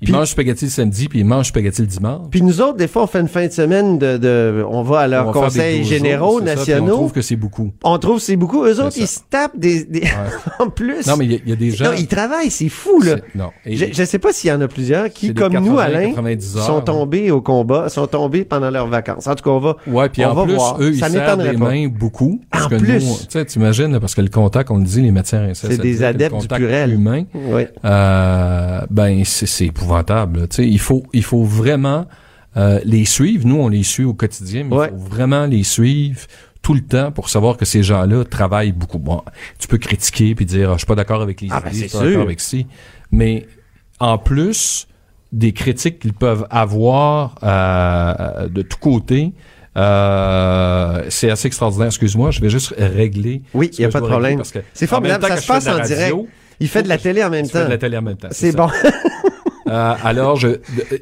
Ils mangent spaghetti le samedi, puis ils mangent spaghetti le dimanche. Puis nous autres, des fois, on fait une fin de semaine de... de on va à leurs conseils généraux nationaux. on trouve que c'est beaucoup. On trouve que c'est beaucoup. Eux autres, ils se tapent des... des... en plus. Non, mais il y, a des gens... Non, ils travaillent, c'est fou, là. Non. je, ne sais pas s'il y en a plusieurs qui, comme nous, Alain, sont tombés au combat, sont tombés pendant leurs vacances. En tout cas, on va Ouais, puis en plus, eux, ils serrent les mains beaucoup. En plus. Tu sais, t'imagines, parce que le contact, on le dit, les matières C'est des adeptes du purel. humain. Oui. Euh, ben, c'est épouvantable, tu sais il faut, il faut vraiment euh, les suivre. Nous, on les suit au quotidien, mais il faut vraiment les suivre tout le temps pour savoir que ces gens-là travaillent beaucoup. Bon, tu peux critiquer puis dire, ah, je suis pas d'accord avec les Ah, ben, idées, je c'est suis pas d'accord avec ci, mais en plus des critiques qu'ils peuvent avoir euh, de tous côtés, euh, c'est assez extraordinaire. Excuse-moi, je vais juste régler. Oui, il n'y a pas je de problème. C'est formidable, temps ça se je passe en radio, direct. Il fait de la télé en même tu fais temps. de la télé en même temps. C'est bon. Euh, alors, je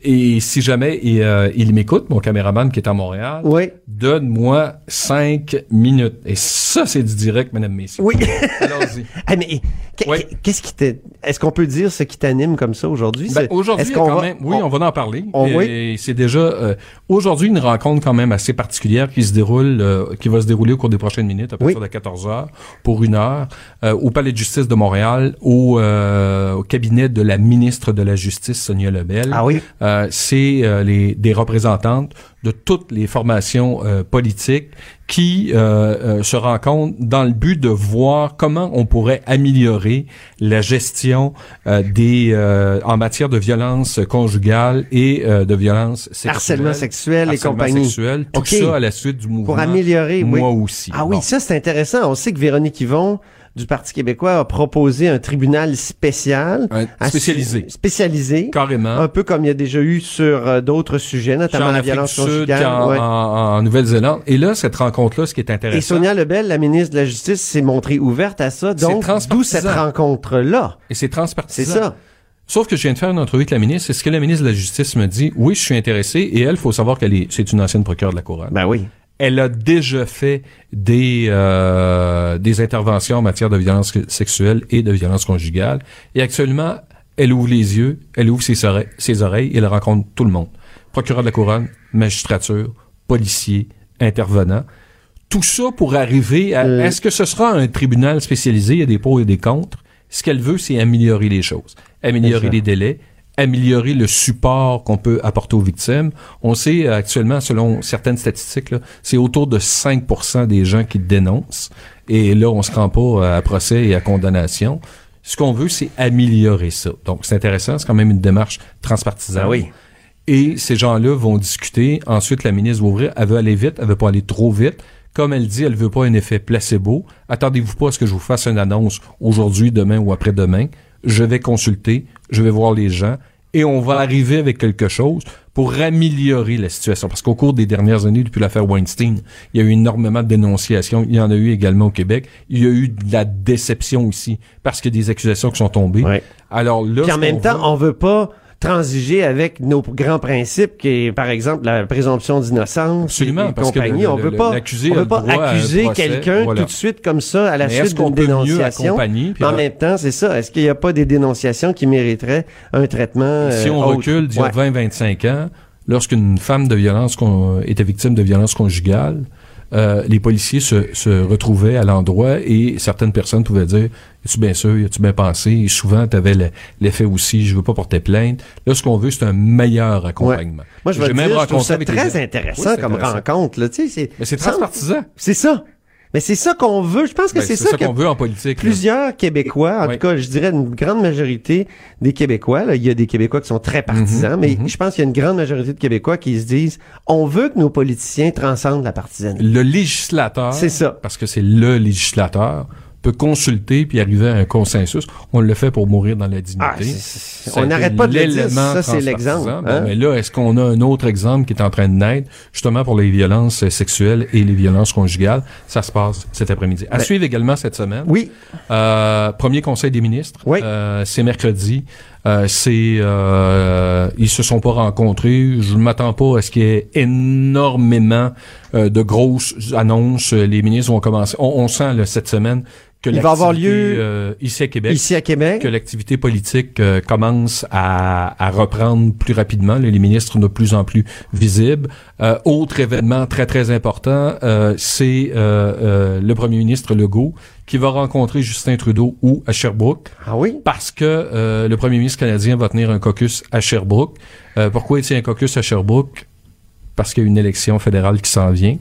et si jamais il, euh, il m'écoute, mon caméraman qui est à Montréal, oui. donne-moi cinq minutes. Et ça, c'est du direct, mesdames, messieurs. Oui. Allons-y. Ah, mais qu'est- qu'est-ce qui te, est-ce qu'on peut dire ce qui t'anime comme ça aujourd'hui? Ben, aujourd'hui, est-ce qu'on quand va- même, oui, on, va en parler. on- et oui. c'est déjà euh, aujourd'hui une rencontre quand même assez particulière qui se déroule, qui va se dérouler au cours des prochaines minutes, à partir de 14 heures pour une heure, au Palais de justice de Montréal, au, au cabinet de la ministre de la Justice Sonia Lebel. Ah oui. Euh, c'est euh, les des représentantes de toutes les formations euh, politiques qui se rencontrent dans le but de voir comment on pourrait améliorer la gestion des en matière de violence conjugale et de violence sexuelle, Harcèlement sexuel et compagnie. sexuel, tout ça à la suite du mouvement. Pour améliorer, oui. Moi aussi. Ah oui, Bon. ça c'est intéressant. On sait que Véronique Yvon du Parti québécois a proposé un tribunal spécial, Un à- spécialisé. spécialisé, Carrément. un peu comme il y a déjà eu sur euh, d'autres sujets, notamment en la violence conjugale. qu'en- ouais. en, en Nouvelle-Zélande. Et là, cette rencontre-là, ce qui est intéressant. Et Sonia Lebel, la ministre de la Justice, s'est montrée ouverte à ça. Donc, d'où cette rencontre-là. Et c'est transpartisan. C'est ça. Sauf que je viens de faire une entrevue avec la ministre. C'est ce que la ministre de la Justice me dit. Oui, je suis intéressé. Et elle, faut savoir qu'elle est, c'est une ancienne procureure de la Couronne. Ben oui. Elle a déjà fait des euh, des interventions en matière de violence sexuelle et de violence conjugale. Et actuellement, elle ouvre les yeux, elle ouvre ses oreilles, ses oreilles et elle rencontre tout le monde. Procureur de la Couronne, magistrature, policier, intervenant. Tout ça pour arriver à... Euh. Est-ce que ce sera un tribunal spécialisé? Il y a des pour et des contre. Ce qu'elle veut, c'est améliorer les choses. Améliorer les délais, améliorer le support qu'on peut apporter aux victimes. On sait euh, actuellement, selon certaines statistiques, c'est autour de 5% des gens qui dénoncent. Et là, on se rend pas euh, à procès et à condamnation. Ce qu'on veut, c'est améliorer ça. Donc, c'est intéressant. C'est quand même une démarche transpartisane. Ben oui. Et ces gens-là vont discuter. Ensuite, la ministre va ouvrir. Elle veut aller vite. Elle veut pas aller trop vite. Comme elle dit, elle veut pas un effet placebo. Attendez-vous pas à ce que je vous fasse une annonce aujourd'hui, demain ou après-demain. Je vais consulter. Je vais voir les gens. Et on va arriver avec quelque chose pour améliorer la situation. Parce qu'au cours des dernières années, depuis l'affaire Weinstein, il y a eu énormément de dénonciations. Il y en a eu également au Québec. Il y a eu de la déception aussi parce qu'il y a des accusations qui sont tombées. Ouais. Alors là, Puis en même temps, on veut pas transiger avec nos grands principes, qui est, par exemple, la présomption d'innocence Absolument, et, parce que compagnie. le- on veut le- pas, on pas accuser quelqu'un voilà. tout de suite comme ça à la Mais suite d'une peut mieux dénonciation. Mais en même temps, c'est ça. Est-ce qu'il n'y a pas des dénonciations qui mériteraient un traitement Si euh, on autre? recule d'il y a Ouais. 20-25 ans, lorsqu'une femme de violence était victime de violence conjugale, euh, les policiers se, se retrouvaient à l'endroit et certaines personnes pouvaient dire Es-tu bien sûr, as-tu bien pensé Et souvent, tu avais l'effet aussi Je veux pas porter plainte. Là, ce qu'on veut, c'est un meilleur accompagnement. Moi, je même dire, je trouve rencontré ça avec les très intéressant Oui, comme intéressant. rencontre. Là, tu sais, c'est, Mais c'est transpartisan. C'est ça. Mais c'est ça qu'on veut. Je pense que Ben, c'est ça, qu'on veut en politique. là. Plusieurs Québécois, en Oui. tout cas, je dirais une grande majorité des Québécois, là, il y a des Québécois qui sont très partisans, Mhm, mais mhm. je pense qu'il y a une grande majorité de Québécois qui se disent on veut que nos politiciens transcendent la partisanerie. Le législateur, C'est ça. parce que c'est le législateur, peut consulter puis arriver à un consensus. On le fait pour mourir dans la dignité. Ah, on n'arrête pas de le dire, ça, c'est l'exemple, hein? Bon, mais là, est-ce qu'on a un autre exemple qui est en train de naître, justement pour les violences sexuelles et les violences conjugales? Ça se passe cet après-midi. À Ben- suivre également cette semaine. Oui. Euh, premier conseil des ministres. Oui. Euh, c'est mercredi. Euh, c'est euh, ils se sont pas rencontrés. Je ne m'attends pas à ce qu'il y ait énormément euh, de grosses annonces. Les ministres vont commencer. On, on sent là, cette semaine que Il va avoir l'activité, lieu euh, ici à Québec Ici à Québec, que l'activité politique euh, commence à, à reprendre plus rapidement. Les ministres de plus en plus visibles. Euh, autre événement très très important, c'est le premier ministre Legault qui va rencontrer Justin Trudeau ou à Sherbrooke ah oui, parce que euh, le premier ministre canadien va tenir un caucus à Sherbrooke. Euh, pourquoi il tient un caucus à Sherbrooke? Parce qu'il y a une élection fédérale qui s'en vient.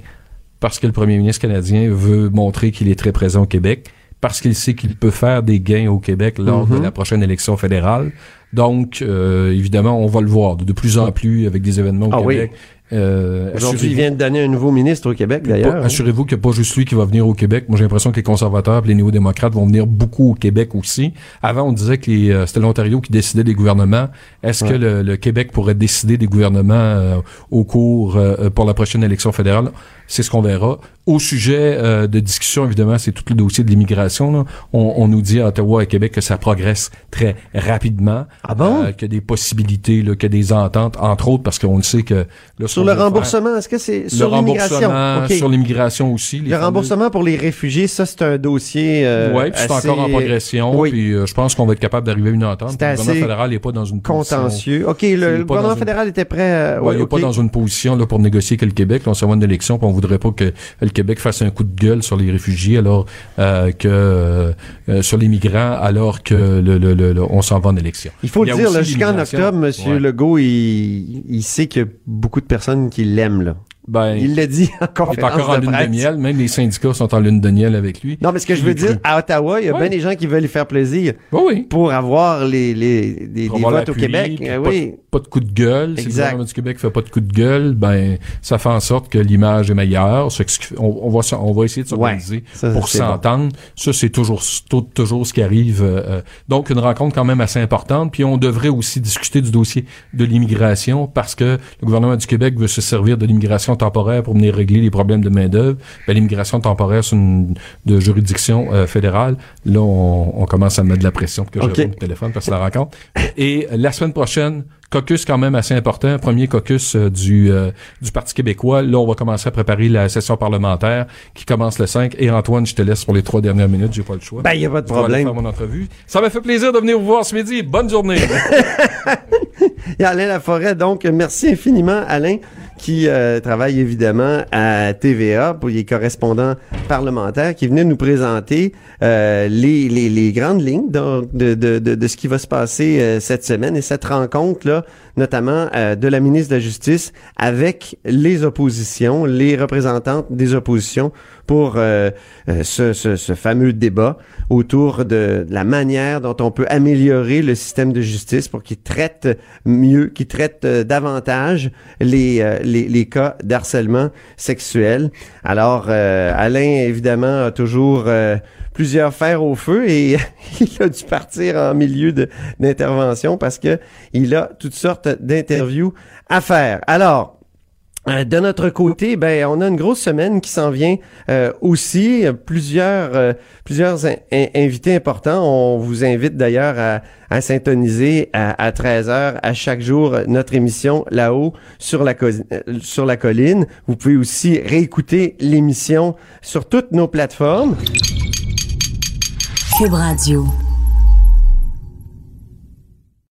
Parce que le premier ministre canadien veut montrer qu'il est très présent au Québec. Parce qu'il sait qu'il peut faire des gains au Québec lors Mhm. de la prochaine élection fédérale. Donc, euh, évidemment, on va le voir de, de plus en plus avec des événements au Ah oui. Euh, Aujourd'hui, il vient de donner un nouveau ministre au Québec, d'ailleurs. Assurez-vous qu'il n'y a pas juste lui qui va venir au Québec. Moi, j'ai l'impression que les conservateurs et les néo-démocrates vont venir beaucoup au Québec aussi. Avant, on disait que euh, c'était l'Ontario qui décidait des gouvernements. Est-ce que le, le Québec pourrait décider des gouvernements euh, au cours euh, pour la prochaine élection fédérale? C'est ce qu'on verra. Au sujet euh, de discussion, évidemment, c'est tout le dossier de l'immigration. On, on nous dit à Ottawa et Québec que ça progresse très rapidement. Ah bon? Euh, qu'il y a des possibilités, qu'il y a des ententes, entre autres, parce qu'on le sait que... là, Sur le remboursement, est-ce que c'est sur l'immigration? sur l'immigration aussi. les Le remboursement pour les réfugiés, ça, c'est un dossier. Euh, oui, puis c'est encore en progression. Oui. Puis euh, je pense qu'on va être capable d'arriver à une entente. Le gouvernement fédéral n'est pas dans une position. Contentieux. OK, le, gouvernement une- fédéral était prêt. euh, ouais, il n'est pas dans une position là, pour négocier que le Québec. Là, on s'en va une élection, puis on voudrait pas que le Québec fasse un coup de gueule sur les réfugiés, alors que sur les migrants, alors que le, le, le- le- on s'en va en élection. Il faut le dire, jusqu'en octobre, M. Ouais. Legault, il, il sait qu'il y a beaucoup de personnes qui l'aiment. Ben, Il l'a dit en il est conférence encore en de lune presse. de miel. Même les syndicats sont en lune de miel avec lui. Non, mais ce que je veux dire, à Ottawa, il y a Ouais. bien des gens qui veulent lui faire plaisir Oui, oui. pour avoir les, les, Pour des avoir votes au Québec. Euh, pas, oui. pas de coup de gueule. Si le Exact. gouvernement du Québec fait pas de coup de gueule, ben ça fait en sorte que l'image est meilleure. On, on va, on va essayer de s'organiser Ouais, pour bon. s'entendre. Ça, c'est toujours, toujours ce qui arrive. euh, euh. donc, une rencontre quand même assez importante. Puis, on devrait aussi discuter du dossier de l'immigration parce que le gouvernement du Québec veut se servir de l'immigration temporaire pour venir régler les problèmes de main-d'œuvre. Ben, l'immigration temporaire, c'est une de juridiction euh, fédérale. Là, on, on commence à mettre de la pression pour que je réponde au téléphone parce que la rencontre. Et euh, la semaine prochaine, caucus quand même assez important, premier caucus euh, du, euh, du Parti québécois. Là, on va commencer à préparer la session parlementaire qui commence le 5. Et Antoine, je te laisse pour les trois dernières minutes, j'ai pas le choix. Ben, il a pas de Je problème. faire mon entrevue. Ça m'a fait plaisir de venir vous voir ce midi. Bonne journée. Et Alain Laforêt, donc, merci infiniment, Alain, qui euh, travaille évidemment à TVA pour les correspondants parlementaires, qui venait nous présenter euh, les, les, les grandes lignes de, de, de, de ce qui va se passer euh, cette semaine et cette rencontre-là, notamment euh, de la ministre de la Justice avec les oppositions, les représentantes des oppositions pour euh, euh, ce, ce, ce fameux débat autour de la manière dont on peut améliorer le système de justice pour qu'il traite mieux, qu'il traite euh, davantage les, euh, les, les cas d'harcèlement sexuel. Alors, euh, Alain, évidemment, a toujours euh, plusieurs fers au feu et il a dû partir en milieu d'intervention parce que il a toutes sortes d'interviews à faire. Alors, de notre côté, ben on a une grosse semaine qui s'en vient euh, aussi. Euh, Plusieurs euh, invités importants. On vous invite d'ailleurs à, syntoniser à, à 13h à chaque jour euh, notre émission là-haut sur la euh, sur la colline. Vous pouvez aussi réécouter l'émission sur toutes nos plateformes. Cube Radio.